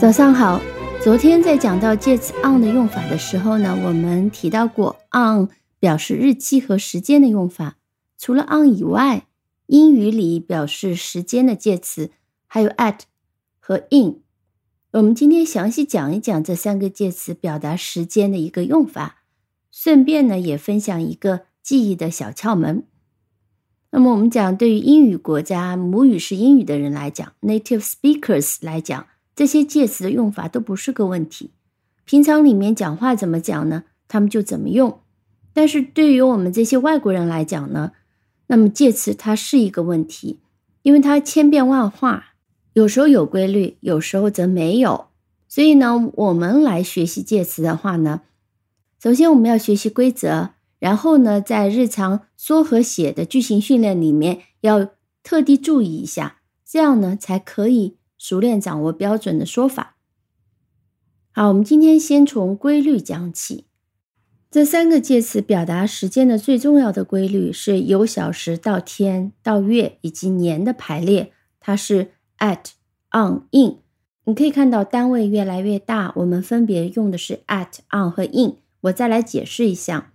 早上好。昨天在讲到介词 on 的用法的时候呢，我们提到过 on 表示日期和时间的用法。除了 on 以外，英语里表示时间的介词还有 at 和 in。我们今天详细讲一讲这三个介词表达时间的一个用法，顺便呢也分享一个记忆的小窍门。那么我们讲，对于英语国家母语是英语的人来讲，native speakers 来讲。这些介词的用法都不是个问题，平常里面讲话怎么讲呢？他们就怎么用。但是对于我们这些外国人来讲呢，那么介词它是一个问题，因为它千变万化，有时候有规律，有时候则没有。所以呢，我们来学习介词的话呢，首先我们要学习规则，然后呢，在日常说和写的句型训练里面要特地注意一下，这样呢才可以。熟练掌握标准的说法。好，我们今天先从规律讲起。这三个介词表达时间的最重要的规律是由小时到天到月以及年的排列，它是 at、on、in。你可以看到单位越来越大，我们分别用的是 at、on 和 in。我再来解释一下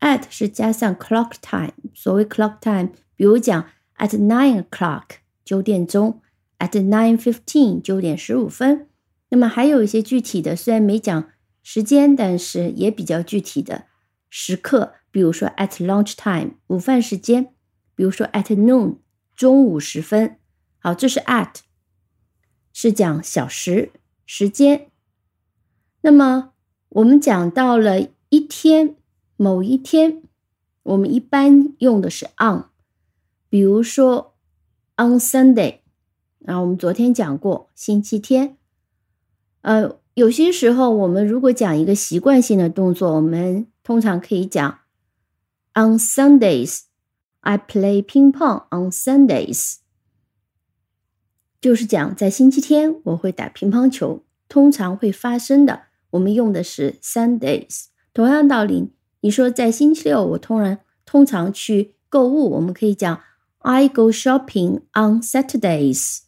，at 是加上 clock time。所谓 clock time，比如讲 at nine o'clock 九点钟。At nine fifteen，九点十五分。那么还有一些具体的，虽然没讲时间，但是也比较具体的时刻，比如说 at lunch time，午饭时间；比如说 at noon，中午时分。好，这是 at，是讲小时时间。那么我们讲到了一天，某一天，我们一般用的是 on，比如说 on Sunday。啊，我们昨天讲过星期天。呃，有些时候我们如果讲一个习惯性的动作，我们通常可以讲：On Sundays, I play ping pong. On Sundays，就是讲在星期天我会打乒乓球，通常会发生的。我们用的是 Sundays。同样道理，你说在星期六我通常通常去购物，我们可以讲：I go shopping on Saturdays。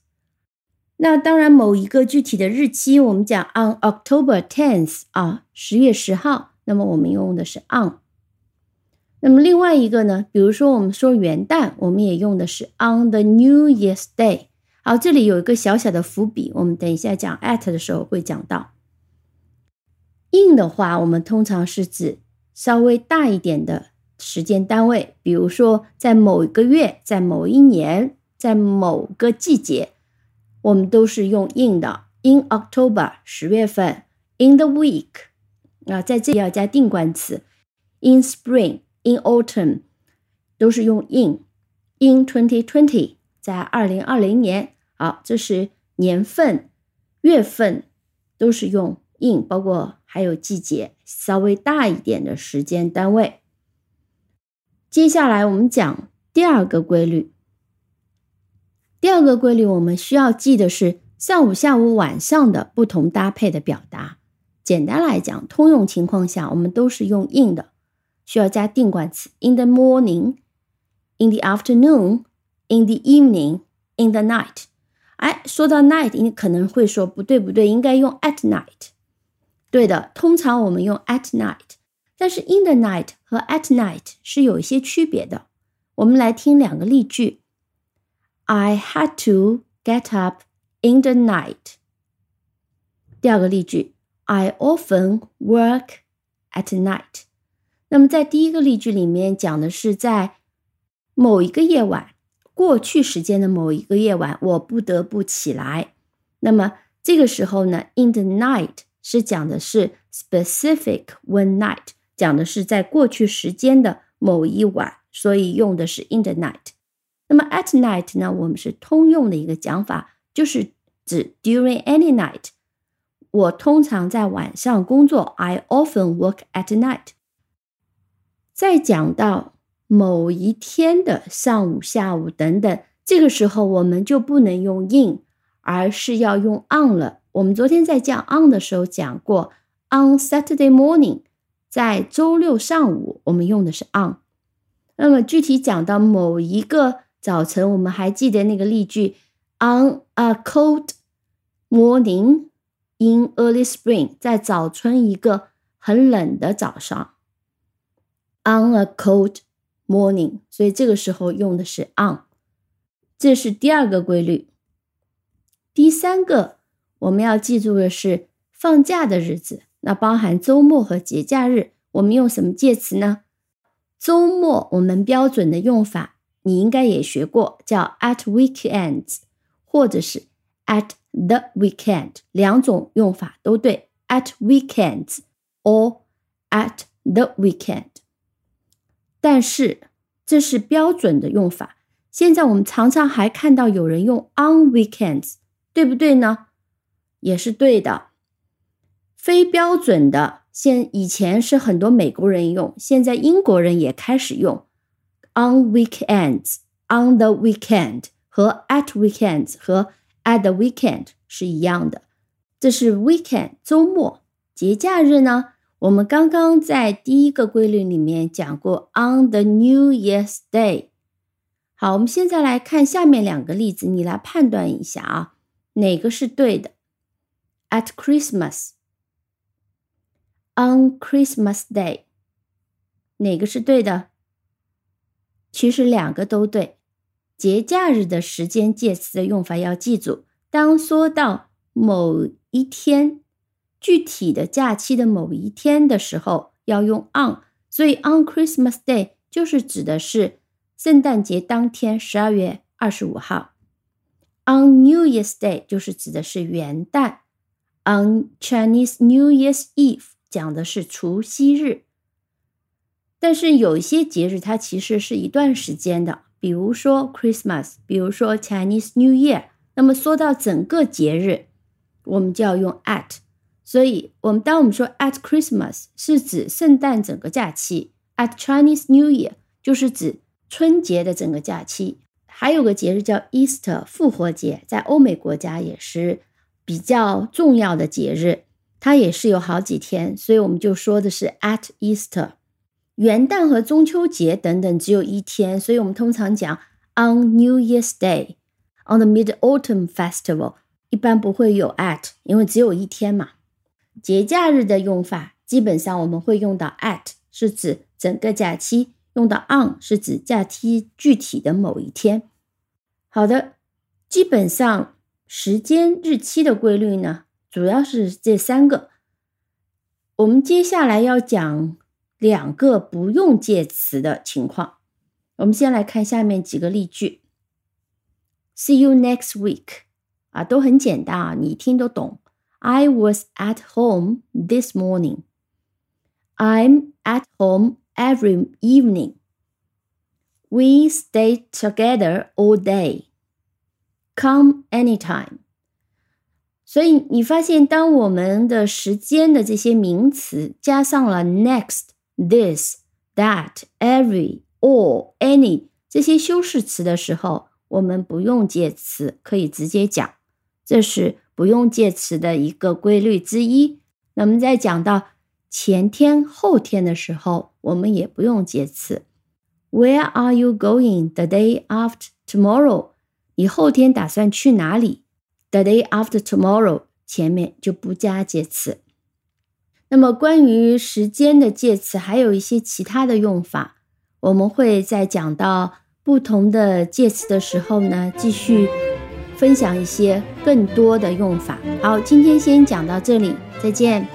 那当然，某一个具体的日期，我们讲 on October tenth 啊，十月十号，那么我们用的是 on。那么另外一个呢，比如说我们说元旦，我们也用的是 on the New Year's Day。好，这里有一个小小的伏笔，我们等一下讲 at 的时候会讲到。in 的话，我们通常是指稍微大一点的时间单位，比如说在某一个月，在某一年，在某个季节。我们都是用 in 的，in October 十月份，in the week 啊，在这里要加定冠词，in spring，in autumn 都是用 in，in twenty twenty 在二零二零年，好，这是年份、月份都是用 in，包括还有季节，稍微大一点的时间单位。接下来我们讲第二个规律。第二个规律，我们需要记的是上午、下午、晚上的不同搭配的表达。简单来讲，通用情况下，我们都是用 in 的，需要加定冠词。In the morning, in the afternoon, in the evening, in the night。哎，说到 night，你可能会说不对不对，应该用 at night。对的，通常我们用 at night，但是 in the night 和 at night 是有一些区别的。我们来听两个例句。I had to get up in the night。第二个例句，I often work at night。那么在第一个例句里面讲的是在某一个夜晚，过去时间的某一个夜晚，我不得不起来。那么这个时候呢，in the night 是讲的是 specific one night，讲的是在过去时间的某一晚，所以用的是 in the night。那么 at night 呢？我们是通用的一个讲法，就是指 during any night。我通常在晚上工作，I often work at night。再讲到某一天的上午、下午等等，这个时候我们就不能用 in，而是要用 on 了。我们昨天在讲 on 的时候讲过，on Saturday morning，在周六上午我们用的是 on。那么具体讲到某一个。早晨，我们还记得那个例句：On a cold morning, in early spring，在早春一个很冷的早上。On a cold morning，所以这个时候用的是 on。这是第二个规律。第三个我们要记住的是放假的日子，那包含周末和节假日，我们用什么介词呢？周末我们标准的用法，你应该也学过，叫 at weekends，或者是 at the weekend，两种用法都对，at weekends or at the weekend。但是这是标准的用法，现在我们常常还看到有人用 on weekends，对不对呢？也是对的。非标准的，现以前是很多美国人用，现在英国人也开始用 on weekends、on the weekend 和 at weekends 和 at the weekend 是一样的。这是 weekend 周末，节假日呢？我们刚刚在第一个规律里面讲过 on the New Year's Day。好，我们现在来看下面两个例子，你来判断一下啊，哪个是对的？At Christmas。On Christmas Day，哪个是对的？其实两个都对。节假日的时间介词的用法要记住，当说到某一天、具体的假期的某一天的时候，要用 on。所以 On Christmas Day 就是指的是圣诞节当天，十二月二十五号。On New Year's Day 就是指的是元旦。On Chinese New Year's Eve 讲的是除夕日，但是有一些节日它其实是一段时间的，比如说 Christmas，比如说 Chinese New Year。那么说到整个节日，我们就要用 at。所以，我们当我们说 at Christmas 是指圣诞整个假期，at Chinese New Year 就是指春节的整个假期。还有个节日叫 Easter 复活节，在欧美国家也是比较重要的节日。它也是有好几天，所以我们就说的是 at Easter。元旦和中秋节等等只有一天，所以我们通常讲 on New Year's Day。on the Mid Autumn Festival 一般不会有 at，因为只有一天嘛。节假日的用法基本上我们会用到 at，是指整个假期；用到 on 是指假期具体的某一天。好的，基本上时间日期的规律呢？主要是这三个，我们接下来要讲两个不用介词的情况。我们先来看下面几个例句：See you next week，啊，都很简单啊，你听都懂。I was at home this morning. I'm at home every evening. We stay together all day. Come anytime. 所以你发现，当我们的时间的这些名词加上了 next、this、that、every、all、any 这些修饰词的时候，我们不用介词，可以直接讲。这是不用介词的一个规律之一。那么在讲到前天、后天的时候，我们也不用介词。Where are you going the day after tomorrow？你后天打算去哪里？The day after tomorrow 前面就不加介词。那么关于时间的介词还有一些其他的用法，我们会在讲到不同的介词的时候呢，继续分享一些更多的用法。好，今天先讲到这里，再见。